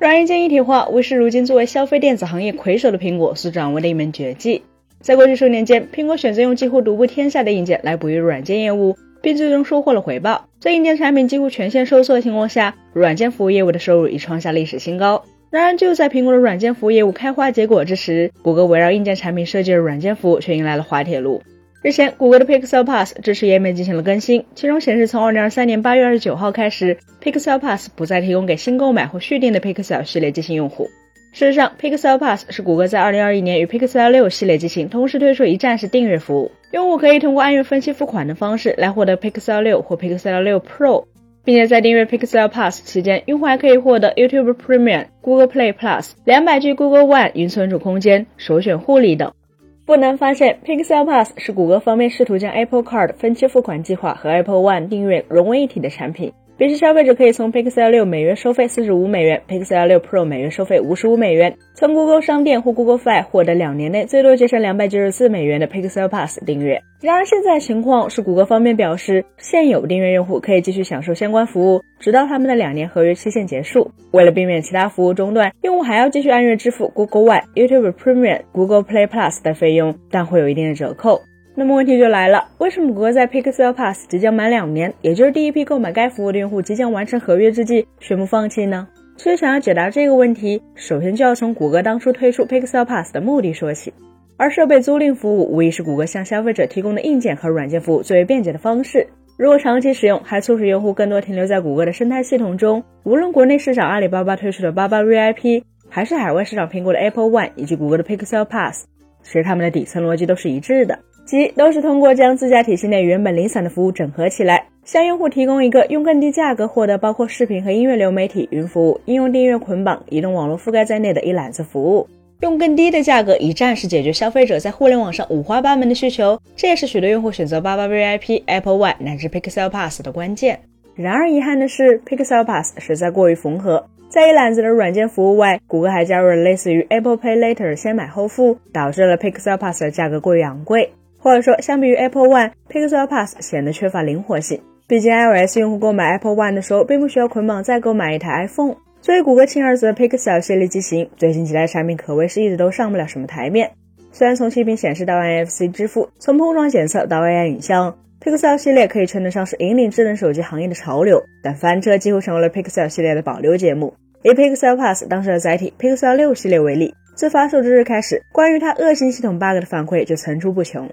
软硬件一体化，为是如今作为消费电子行业魁首的苹果所掌握的一门绝技。在过去数年间，苹果选择用几乎独步天下的硬件来哺育软件业务，并最终收获了回报。在硬件产品几乎全线收缩的情况下，软件服务业务的收入已创下历史新高。然而，就在苹果的软件服务业务开花结果之时，谷歌围绕硬件产品设计的软件服务却迎来了滑铁卢。日前，谷歌的 Pixel Pass 支持页面进行了更新，其中显示，从2023年8月29号开始，Pixel Pass 不再提供给新购买或续订的 Pixel 系列机型用户。事实上，Pixel Pass 是谷歌在2021年与 Pixel 6系列机型同时推出一站式订阅服务，用户可以通过按月分期付款的方式来获得 Pixel 6或 Pixel 6 Pro，并且在订阅 Pixel Pass 期间，用户还可以获得 YouTube Premium、Google Play Plus、200G Google One 云存储空间、首选护理等。不难发现，Pixel Pass 是谷歌方面试图将 Apple Card 分期付款计划和 Apple One 订阅融为一体的产品。表示消费者可以从 Pixel 六每月收费四十五美元，Pixel 六 Pro 每月收费五十五美元，从 Google 商店或 Google Fi 获得两年内最多节省两百九十四美元的 Pixel Pass 订阅。然而，现在情况是，谷歌方面表示，现有订阅用户可以继续享受相关服务，直到他们的两年合约期限结束。为了避免其他服务中断，用户还要继续按月支付 Google One、YouTube Premium、Google Play Plus 的费用，但会有一定的折扣。那么问题就来了，为什么谷歌在 Pixel Pass 即将满两年，也就是第一批购买该服务的用户即将完成合约之际，宣布放弃呢？其实想要解答这个问题，首先就要从谷歌当初推出 Pixel Pass 的目的说起。而设备租赁服务无疑是谷歌向消费者提供的硬件和软件服务最为便捷的方式。如果长期使用，还促使用户更多停留在谷歌的生态系统中。无论国内市场阿里巴巴推出的八八 VIP，还是海外市场苹果的 Apple One 以及谷歌的 Pixel Pass，其实它们的底层逻辑都是一致的。即都是通过将自家体系内原本零散的服务整合起来，向用户提供一个用更低价格获得包括视频和音乐流媒体、云服务、应用订阅捆绑、移动网络覆盖在内的一揽子服务，用更低的价格一站式解决消费者在互联网上五花八门的需求。这也是许多用户选择八八 VIP、Apple One 乃至 Pixel Pass 的关键。然而遗憾的是，Pixel Pass 实在过于缝合，在一揽子的软件服务外，谷歌还加入了类似于 Apple Pay Later 先买后付，导致了 Pixel Pass 的价格过于昂贵。或者说，相比于 Apple One，Pixel Pass 显得缺乏灵活性。毕竟 iOS 用户购买 Apple One 的时候，并不需要捆绑再购买一台 iPhone。作为谷歌亲儿子的 Pixel 系列机型，最近几代产品可谓是一直都上不了什么台面。虽然从气屏显示到 NFC 支付，从碰撞检测到 AI 影像，Pixel 系列可以称得上是引领智能手机行业的潮流。但翻车几乎成为了 Pixel 系列的保留节目。以 Pixel Plus 当时的载体 Pixel 6系列为例，自发售之日开始，关于它恶性系统 bug 的反馈就层出不穷。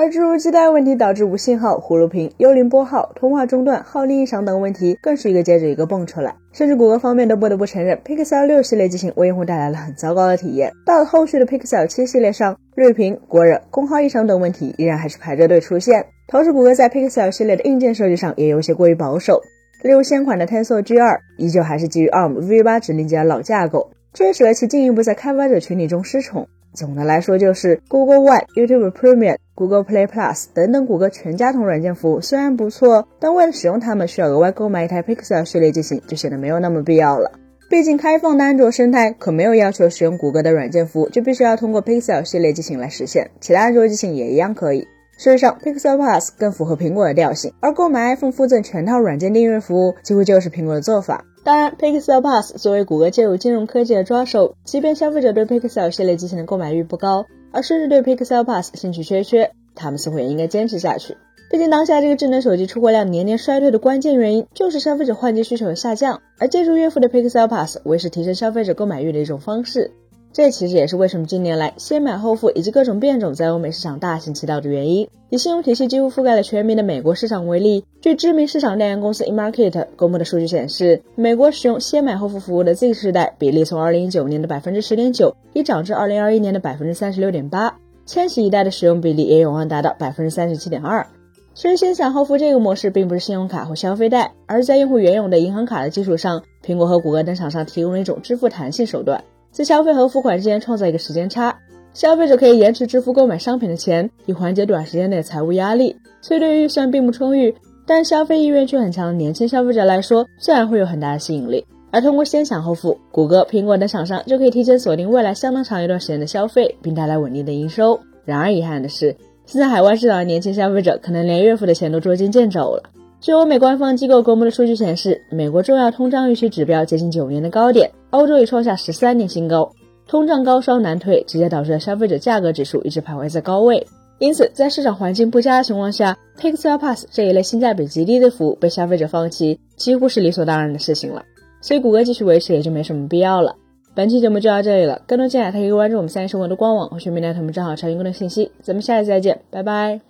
而诸如基带问题导致无信号、葫芦屏、幽灵拨号、通话中断、耗力异常等问题，更是一个接着一个蹦出来。甚至谷歌方面都不得不承认，Pixel 6系列机型为用户带来了很糟糕的体验。到了后续的 Pixel 7系列上，绿屏、过热、功耗异常等问题依然还是排着队出现。同时，谷歌在 Pixel 系列的硬件设计上也有些过于保守，例如现款的 Tensor G2 依旧还是基于 ARM v8 指令集的老架构，这也使得其进一步在开发者群体中失宠。总的来说，就是 Google One、YouTube Premium。Google Play Plus 等等谷歌全家桶软件服务虽然不错，但为了使用它们需要额外购买一台 Pixel 系列机型，就显得没有那么必要了。毕竟开放的安卓生态可没有要求使用谷歌的软件服务就必须要通过 Pixel 系列机型来实现，其他安卓机型也一样可以。事实上，Pixel Plus 更符合苹果的调性，而购买 iPhone 附赠全套软件订阅服务几乎就是苹果的做法。当然，Pixel Plus 作为谷歌介入金融科技的抓手，即便消费者对 Pixel 系列机型的购买欲不高。而甚至对 Pixel Pass 兴趣缺缺，他们似乎也应该坚持下去。毕竟当下这个智能手机出货量年年衰退的关键原因，就是消费者换机需求的下降。而借助月付的 Pixel Pass，为是提升消费者购买欲的一种方式。这其实也是为什么近年来先买后付以及各种变种在欧美市场大行其道的原因。以信用体系几乎覆盖了全民的美国市场为例，据知名市场调研公司 eMarket 公布的数据显示，美国使用先买后付服务的 Z 世代比例从2019年的百分之十点九，已涨至2021年的百分之三十六点八，千禧一代的使用比例也有望达到百分之三十七点二。其实先享后付这个模式并不是信用卡或消费贷，而是在用户原有的银行卡的基础上，苹果和谷歌等厂商提供了一种支付弹性手段。在消费和付款之间创造一个时间差，消费者可以延迟支付购买商品的钱，以缓解短时间内的财务压力。虽，对预算并不充裕，但消费意愿却很强的年轻消费者来说，自然会有很大的吸引力。而通过先享后付，谷歌、苹果等厂商就可以提前锁定未来相当长一段时间的消费，并带来稳定的营收。然而，遗憾的是，现在海外市场的年轻消费者可能连月付的钱都捉襟见肘了。据欧美官方机构公布的数据显示，美国重要通胀预期指标接近九年的高点，欧洲已创下十三年新高，通胀高烧难退，直接导致了消费者价格指数一直徘徊在高位。因此，在市场环境不佳的情况下，Pixel Pass 这一类性价比极低的服务被消费者放弃，几乎是理所当然的事情了。所以，谷歌继续维持也就没什么必要了。本期节目就到这里了，更多精彩可以关注我们三一生活的官网或全民聊天账号查询更多信息。咱们下期再见，拜拜。